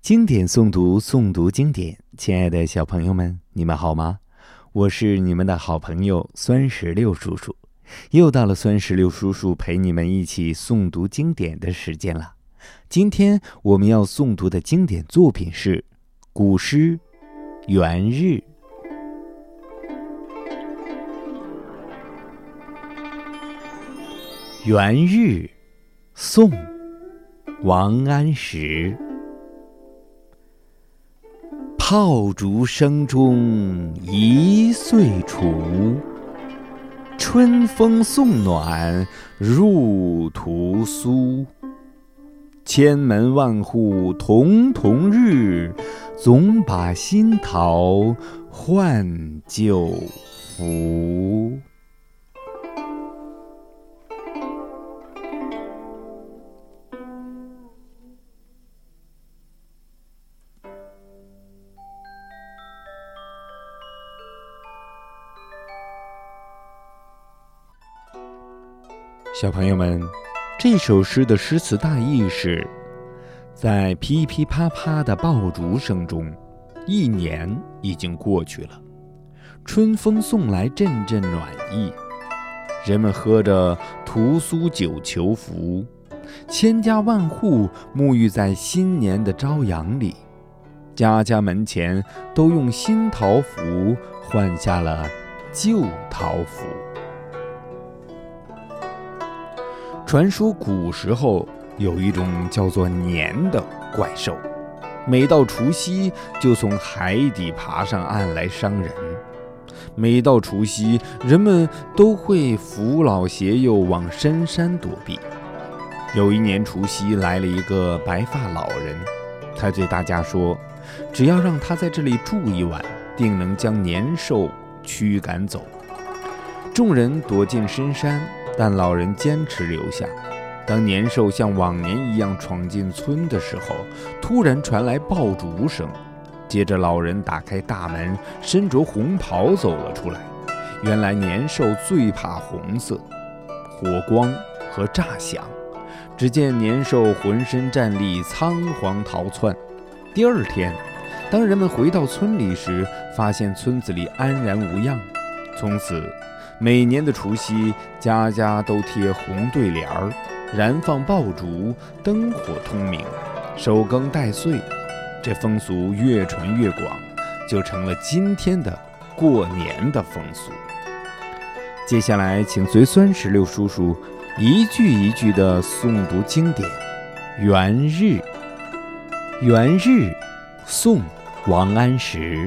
经典诵读，诵读经典。亲爱的小朋友们，你们好吗？我是你们的好朋友酸石榴叔叔。又到了酸石榴叔叔陪你们一起诵读经典的时间了。今天我们要诵读的经典作品是古诗《元日》。《元日》，宋，王安石。炮竹声中一岁除，春风送暖入屠苏。千门万户曈曈日，总把新桃换旧符。小朋友们，这首诗的诗词大意是：在噼噼啪啪的爆竹声中，一年已经过去了。春风送来阵阵暖意，人们喝着屠苏酒求福，千家万户沐浴在新年的朝阳里，家家门前都用新桃符换下了旧桃符。传说古时候有一种叫做年的怪兽，每到除夕就从海底爬上岸来伤人。每到除夕，人们都会扶老携幼往深山躲避。有一年除夕来了一个白发老人，他对大家说：“只要让他在这里住一晚，定能将年兽驱赶走。”众人躲进深山。但老人坚持留下。当年兽像往年一样闯进村的时候，突然传来爆竹声。接着，老人打开大门，身着红袍走了出来。原来，年兽最怕红色、火光和炸响。只见年兽浑身战栗，仓皇逃窜。第二天，当人们回到村里时，发现村子里安然无恙。从此。每年的除夕，家家都贴红对联儿，燃放爆竹，灯火通明，守更待岁。这风俗越传越广，就成了今天的过年的风俗。接下来，请随酸石榴叔叔一句一句地诵读经典《元日》。《元日》，宋·王安石。